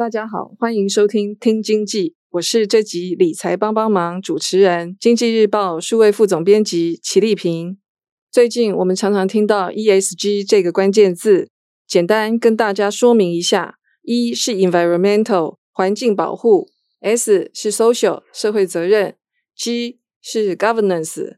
大家好，欢迎收听听经济，我是这集理财帮帮忙主持人，经济日报数位副总编辑齐丽萍。最近我们常常听到 ESG 这个关键字，简单跟大家说明一下一是 environmental 环境保护，S 是 social 社会责任，G 是 governance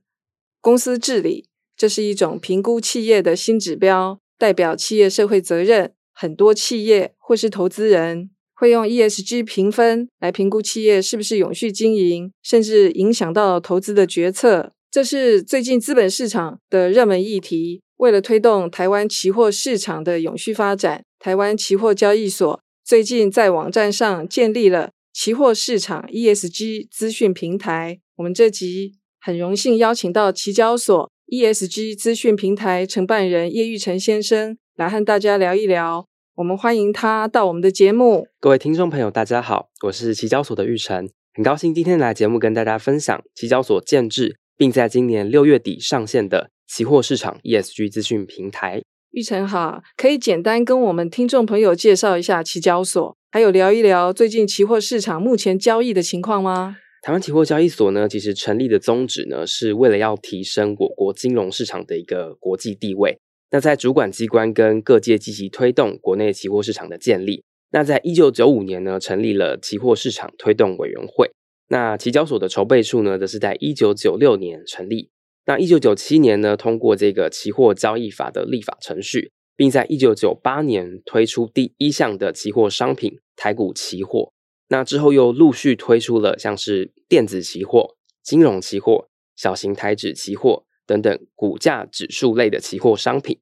公司治理。这是一种评估企业的新指标，代表企业社会责任。很多企业或是投资人。会用 ESG 评分来评估企业是不是永续经营，甚至影响到投资的决策。这是最近资本市场的热门议题。为了推动台湾期货市场的永续发展，台湾期货交易所最近在网站上建立了期货市场 ESG 资讯平台。我们这集很荣幸邀请到期交所 ESG 资讯平台承办人叶玉成先生来和大家聊一聊。我们欢迎他到我们的节目。各位听众朋友，大家好，我是期交所的玉成，很高兴今天来节目跟大家分享期交所建制，并在今年六月底上线的期货市场 ESG 资讯平台。玉成好，可以简单跟我们听众朋友介绍一下期交所，还有聊一聊最近期货市场目前交易的情况吗？台湾期货交易所呢，其实成立的宗旨呢，是为了要提升我国金融市场的一个国际地位。那在主管机关跟各界积极推动国内期货市场的建立。那在一九九五年呢，成立了期货市场推动委员会。那期交所的筹备处呢，则是在一九九六年成立。那一九九七年呢，通过这个期货交易法的立法程序，并在一九九八年推出第一项的期货商品台股期货。那之后又陆续推出了像是电子期货、金融期货、小型台指期货。等等，股价指数类的期货商品。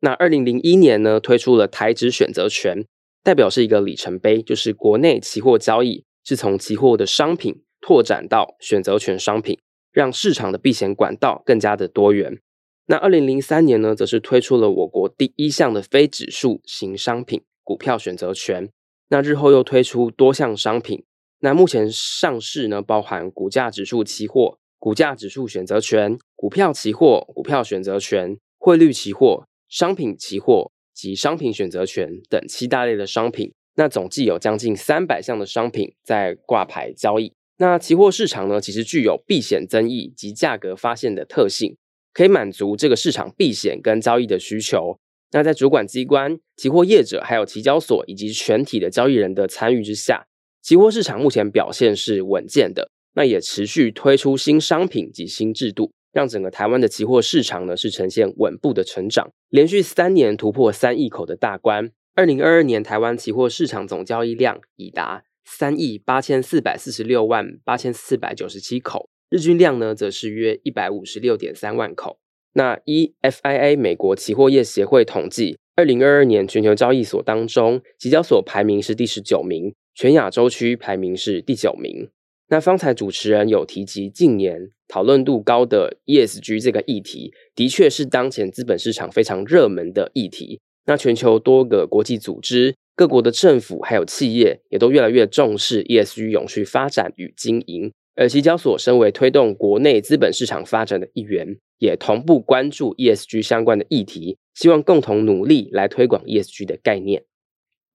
那二零零一年呢，推出了台指选择权，代表是一个里程碑，就是国内期货交易是从期货的商品拓展到选择权商品，让市场的避险管道更加的多元。那二零零三年呢，则是推出了我国第一项的非指数型商品股票选择权。那日后又推出多项商品，那目前上市呢，包含股价指数期货。股价指数选择权、股票期货、股票选择权、汇率期货、商品期货及商品选择权等七大类的商品，那总计有将近三百项的商品在挂牌交易。那期货市场呢，其实具有避险增益及价格发现的特性，可以满足这个市场避险跟交易的需求。那在主管机关、期货业者还有期交所以及全体的交易人的参与之下，期货市场目前表现是稳健的。那也持续推出新商品及新制度，让整个台湾的期货市场呢是呈现稳步的成长，连续三年突破三亿口的大关。二零二二年台湾期货市场总交易量已达三亿八千四百四十六万八千四百九十七口，日均量呢则是约一百五十六点三万口。那依 FIA 美国期货业协会统计，二零二二年全球交易所当中，期交所排名是第十九名，全亚洲区排名是第九名。那方才主持人有提及，近年讨论度高的 ESG 这个议题，的确是当前资本市场非常热门的议题。那全球多个国际组织、各国的政府还有企业，也都越来越重视 ESG 永续发展与经营。而期交所身为推动国内资本市场发展的一员，也同步关注 ESG 相关的议题，希望共同努力来推广 ESG 的概念。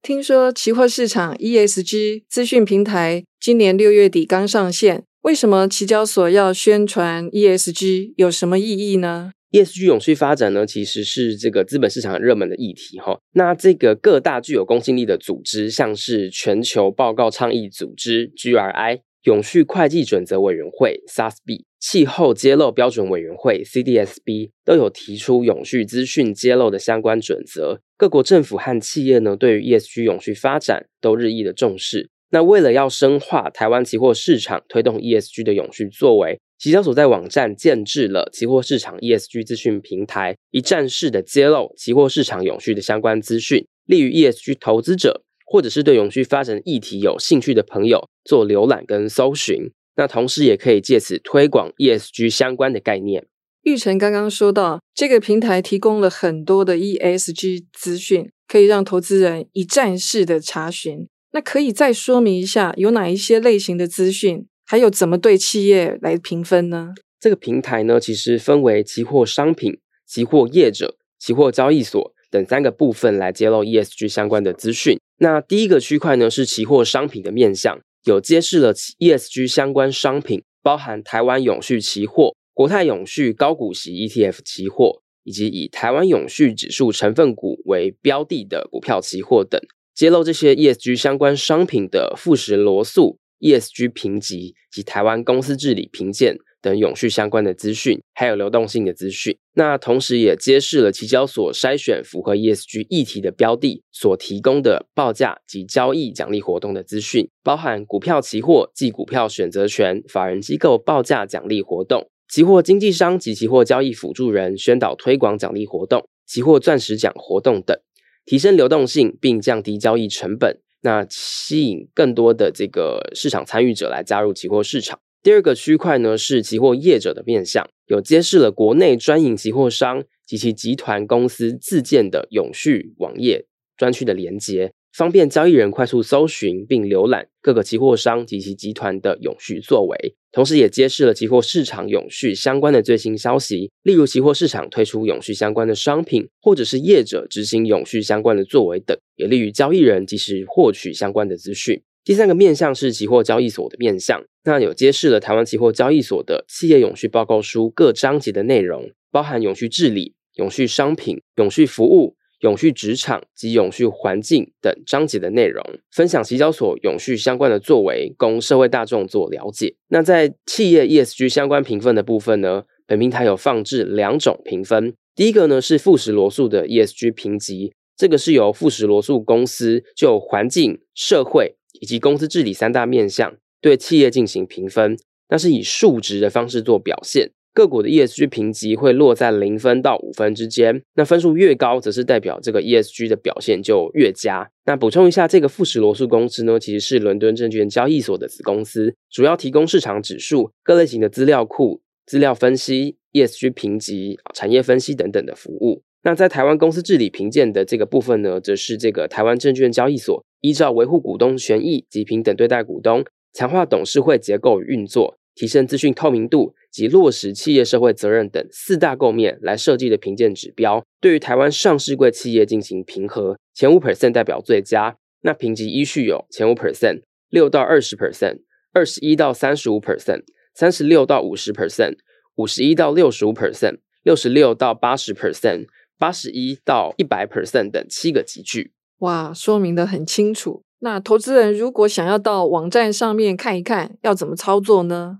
听说期货市场 ESG 资讯平台今年六月底刚上线，为什么期交所要宣传 ESG？有什么意义呢？ESG 永续发展呢，其实是这个资本市场热门的议题哈。那这个各大具有公信力的组织，像是全球报告倡议组织 GRI。永续会计准则委员会 （SASB）、气候揭露标准委员会 （CDSB） 都有提出永续资讯揭露的相关准则。各国政府和企业呢，对于 ESG 永续发展都日益的重视。那为了要深化台湾期货市场推动 ESG 的永续作为，期交所在网站建置了期货市场 ESG 资讯平台，一站式的揭露期货市场永续的相关资讯，利于 ESG 投资者。或者是对永续发展议题有兴趣的朋友做浏览跟搜寻，那同时也可以借此推广 ESG 相关的概念。玉成刚刚说到，这个平台提供了很多的 ESG 资讯，可以让投资人一站式的查询。那可以再说明一下，有哪一些类型的资讯，还有怎么对企业来评分呢？这个平台呢，其实分为期货商品、期货业者、期货交易所等三个部分来揭露 ESG 相关的资讯。那第一个区块呢是期货商品的面向，有揭示了 ESG 相关商品，包含台湾永续期货、国泰永续高股息 ETF 期货，以及以台湾永续指数成分股为标的的股票期货等，揭露这些 ESG 相关商品的富时罗素 ESG 评级及台湾公司治理评鉴。等永续相关的资讯，还有流动性的资讯。那同时也揭示了期交所筛选符合 ESG 议题的标的所提供的报价及交易奖励活动的资讯，包含股票期货及股票选择权法人机构报价奖励活动、期货经纪商及期货交易辅助人宣导推广奖励活动、期货钻石奖活动等，提升流动性并降低交易成本，那吸引更多的这个市场参与者来加入期货市场。第二个区块呢是期货业者的面向，有揭示了国内专营期货商及其集团公司自建的永续网页专区的连接，方便交易人快速搜寻并浏览各个期货商及其集团的永续作为。同时，也揭示了期货市场永续相关的最新消息，例如期货市场推出永续相关的商品，或者是业者执行永续相关的作为等，也利于交易人及时获取相关的资讯。第三个面向是期货交易所的面向，那有揭示了台湾期货交易所的企业永续报告书各章节的内容，包含永续治理、永续商品、永续服务、永续职场及永续环境等章节的内容，分享期交所永续相关的作为，供社会大众做了解。那在企业 ESG 相关评分的部分呢，本平台有放置两种评分，第一个呢是富时罗素的 ESG 评级，这个是由富时罗素公司就环境、社会。以及公司治理三大面向对企业进行评分，那是以数值的方式做表现。个股的 ESG 评级会落在零分到五分之间，那分数越高，则是代表这个 ESG 的表现就越佳。那补充一下，这个富时罗素公司呢，其实是伦敦证券交易所的子公司，主要提供市场指数、各类型的资料库、资料分析、ESG 评级、产业分析等等的服务。那在台湾公司治理评鉴的这个部分呢，则是这个台湾证券交易所依照维护股东权益及平等对待股东、强化董事会结构运作、提升资讯透明度及落实企业社会责任等四大构面来设计的评鉴指标，对于台湾上市柜企业进行评核，前五 percent 代表最佳。那评级依序有前五 percent、六到二十 percent、二十一到三十五 percent、三十六到五十 percent、五十一到六十五 percent、六十六到八十 percent。八十一到一百 percent 等七个级距，哇，说明的很清楚。那投资人如果想要到网站上面看一看，要怎么操作呢？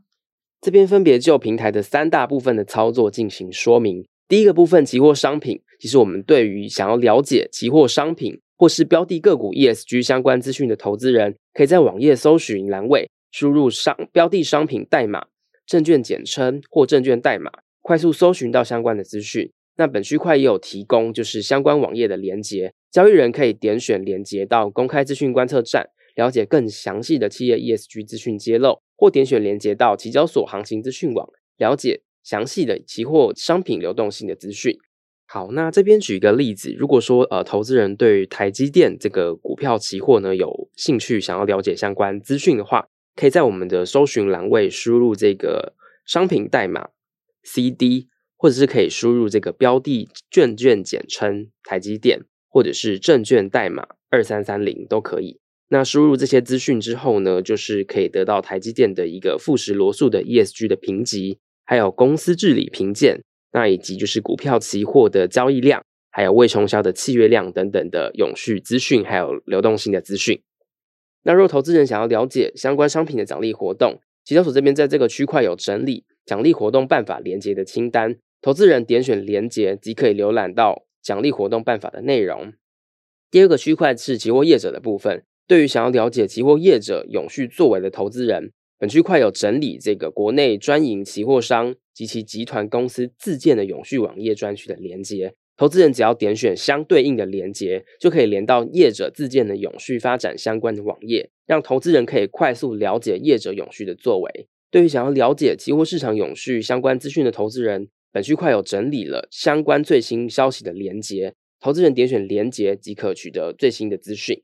这边分别就平台的三大部分的操作进行说明。第一个部分，期货商品，其实我们对于想要了解期货商品或是标的个股 ESG 相关资讯的投资人，可以在网页搜寻栏位输入商标的商品代码、证券简称或证券代码，快速搜寻到相关的资讯。那本区块也有提供，就是相关网页的连接，交易人可以点选连接到公开资讯观测站，了解更详细的企业 ESG 资讯揭露，或点选连接到期交所行情资讯网，了解详细的期货商品流动性的资讯。好，那这边举一个例子，如果说呃投资人对台积电这个股票期货呢有兴趣，想要了解相关资讯的话，可以在我们的搜寻栏位输入这个商品代码 CD。或者是可以输入这个标的证券简称台积电，或者是证券代码二三三零都可以。那输入这些资讯之后呢，就是可以得到台积电的一个富时罗素的 ESG 的评级，还有公司治理评鉴，那以及就是股票期货的交易量，还有未冲销的契约量等等的永续资讯，还有流动性的资讯。那若投资人想要了解相关商品的奖励活动，期交所这边在这个区块有整理奖励活动办法连接的清单。投资人点选连接即可以浏览到奖励活动办法的内容。第二个区块是期货业者的部分。对于想要了解期货业者永续作为的投资人，本区块有整理这个国内专营期货商及其集团公司自建的永续网页专区的连接。投资人只要点选相对应的连接，就可以连到业者自建的永续发展相关的网页，让投资人可以快速了解业者永续的作为。对于想要了解期货市场永续相关资讯的投资人，本区块有整理了相关最新消息的连接，投资人点选连接即可取得最新的资讯。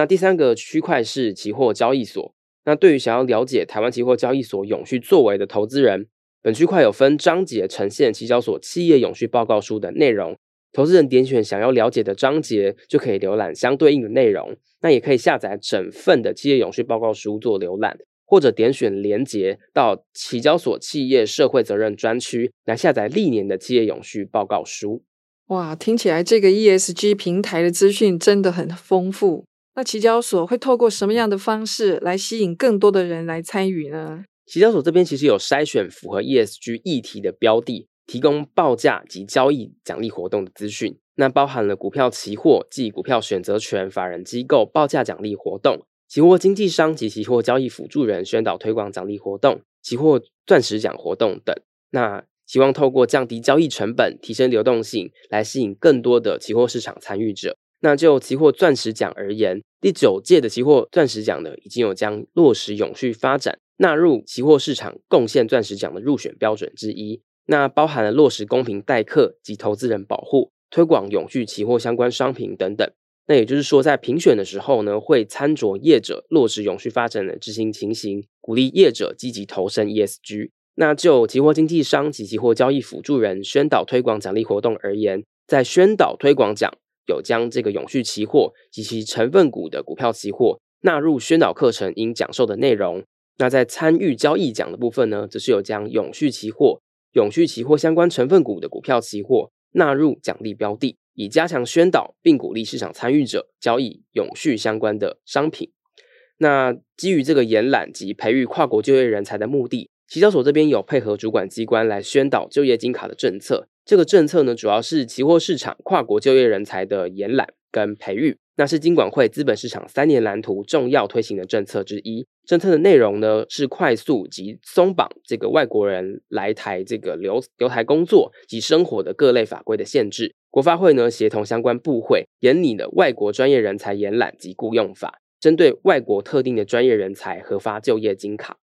那第三个区块是期货交易所。那对于想要了解台湾期货交易所永续作为的投资人，本区块有分章节呈现期交所企业永续报告书的内容，投资人点选想要了解的章节，就可以浏览相对应的内容。那也可以下载整份的企业永续报告书做浏览，或者点选连结到期交所企业社会责任专区来下载历年的企业永续报告书。哇，听起来这个 ESG 平台的资讯真的很丰富。那期交所会透过什么样的方式来吸引更多的人来参与呢？期交所这边其实有筛选符合 ESG 议题的标的。提供报价及交易奖励活动的资讯，那包含了股票期货及股票选择权法人机构报价奖励活动、期货经纪商及期货交易辅助人宣导推广奖励活动、期货钻石奖活动等。那希望透过降低交易成本、提升流动性，来吸引更多的期货市场参与者。那就期货钻石奖而言，第九届的期货钻石奖呢，已经有将落实永续发展纳入期货市场贡献钻石奖的入选标准之一。那包含了落实公平待客及投资人保护，推广永续期货相关商品等等。那也就是说，在评选的时候呢，会参酌业者落实永续发展的执行情形，鼓励业者积极投身 ESG。那就期货经纪商及期货交易辅助人宣导推广奖励活动而言，在宣导推广奖有将这个永续期货及其成分股的股票期货纳入宣导课程应讲授的内容。那在参与交易奖的部分呢，则是有将永续期货。永续期货相关成分股的股票期货纳入奖励标的，以加强宣导并鼓励市场参与者交易永续相关的商品。那基于这个延揽及培育跨国就业人才的目的，期交所这边有配合主管机关来宣导就业金卡的政策。这个政策呢，主要是期货市场跨国就业人才的延揽跟培育。那是金管会资本市场三年蓝图重要推行的政策之一。政策的内容呢，是快速及松绑这个外国人来台这个留留台工作及生活的各类法规的限制。国发会呢，协同相关部会研拟了外国专业人才延揽及雇用法，针对外国特定的专业人才核发就业金卡。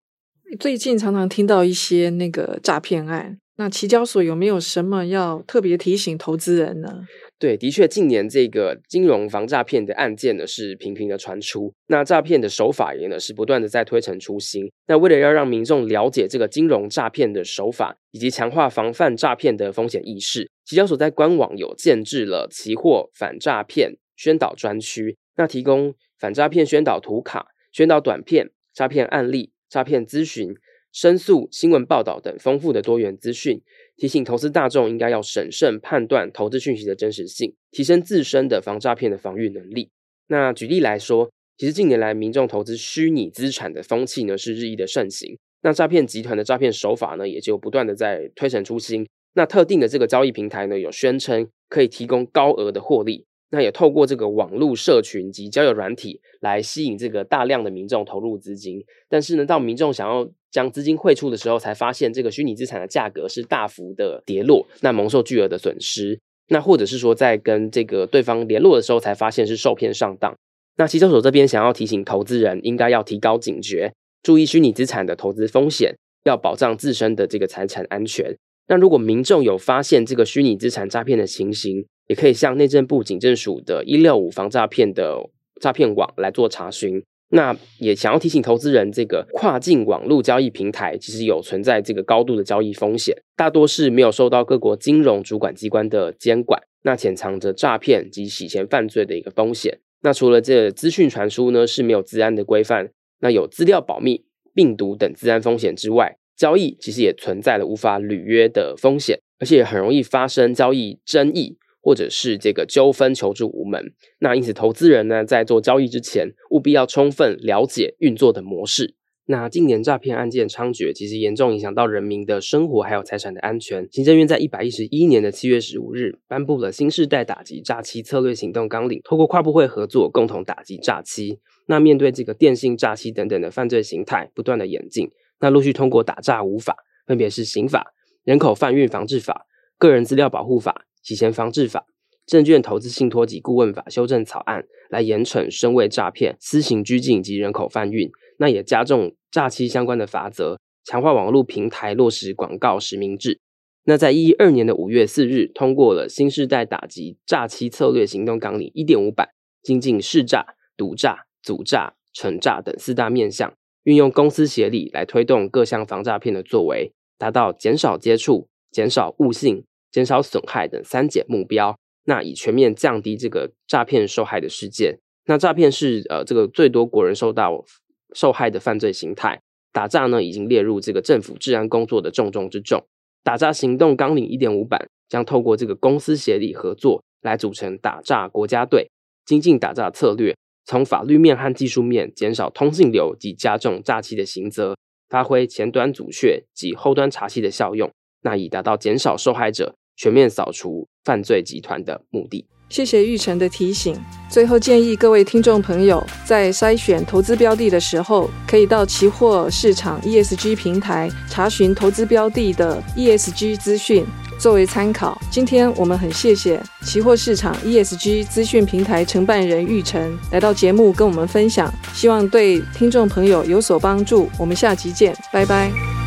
最近常常听到一些那个诈骗案，那期交所有没有什么要特别提醒投资人呢？对，的确，近年这个金融防诈骗的案件呢是频频的传出，那诈骗的手法也呢是不断的在推陈出新。那为了要让民众了解这个金融诈骗的手法，以及强化防范诈骗的风险意识，期交所在官网有建置了期货反诈骗宣导专区，那提供反诈骗宣导图卡、宣导短片、诈骗案例、诈骗咨询、申诉、新闻报道等丰富的多元资讯。提醒投资大众应该要审慎判断投资讯息的真实性，提升自身的防诈骗的防御能力。那举例来说，其实近年来民众投资虚拟资产的风气呢是日益的盛行，那诈骗集团的诈骗手法呢也就不断的在推陈出新。那特定的这个交易平台呢有宣称可以提供高额的获利。那也透过这个网络社群及交友软体来吸引这个大量的民众投入资金，但是呢，到民众想要将资金汇出的时候，才发现这个虚拟资产的价格是大幅的跌落，那蒙受巨额的损失。那或者是说，在跟这个对方联络的时候，才发现是受骗上当。那期交所这边想要提醒投资人，应该要提高警觉，注意虚拟资产的投资风险，要保障自身的这个财产安全。那如果民众有发现这个虚拟资产诈骗的情形，也可以向内政部警政署的一六五防诈骗的诈骗网来做查询。那也想要提醒投资人，这个跨境网络交易平台其实有存在这个高度的交易风险，大多是没有受到各国金融主管机关的监管，那潜藏着诈骗及洗钱犯罪的一个风险。那除了这资讯传输呢是没有治安的规范，那有资料保密、病毒等资安风险之外，交易其实也存在了无法履约的风险，而且很容易发生交易争议。或者是这个纠纷求助无门，那因此投资人呢，在做交易之前，务必要充分了解运作的模式。那近年诈骗案件猖獗，其实严重影响到人民的生活还有财产的安全。行政院在一百一十一年的七月十五日颁布了新世代打击诈欺策略行动纲领，透过跨部会合作，共同打击诈欺。那面对这个电信诈欺等等的犯罪形态不断的演进，那陆续通过打诈五法，分别是刑法、人口贩运防治法、个人资料保护法。洗钱防治法、证券投资信托及顾问法修正草案来严惩身为诈骗、私刑拘禁及人口贩运，那也加重诈欺相关的罚则，强化网络平台落实广告实名制。那在一二年的五月四日，通过了新世代打击诈欺策略行动纲领一点五版，精进识诈、赌诈、组诈、惩诈等四大面向，运用公私协力来推动各项防诈骗的作为，达到减少接触、减少误信。减少损害等三减目标，那以全面降低这个诈骗受害的事件。那诈骗是呃这个最多国人受到受害的犯罪形态，打诈呢已经列入这个政府治安工作的重中之重。打诈行动纲领一点五版将透过这个公私协力合作来组成打诈国家队，精进打诈策略，从法律面和技术面减少通信流及加重诈欺的刑责，发挥前端阻却及后端查缉的效用，那以达到减少受害者、全面扫除犯罪集团的目的。谢谢玉成的提醒。最后建议各位听众朋友，在筛选投资标的的时候，可以到期货市场 ESG 平台查询投资标的的 ESG 资讯，作为参考。今天我们很谢谢期货市场 ESG 资讯平台承办人玉成来到节目跟我们分享，希望对听众朋友有所帮助。我们下集见，拜拜。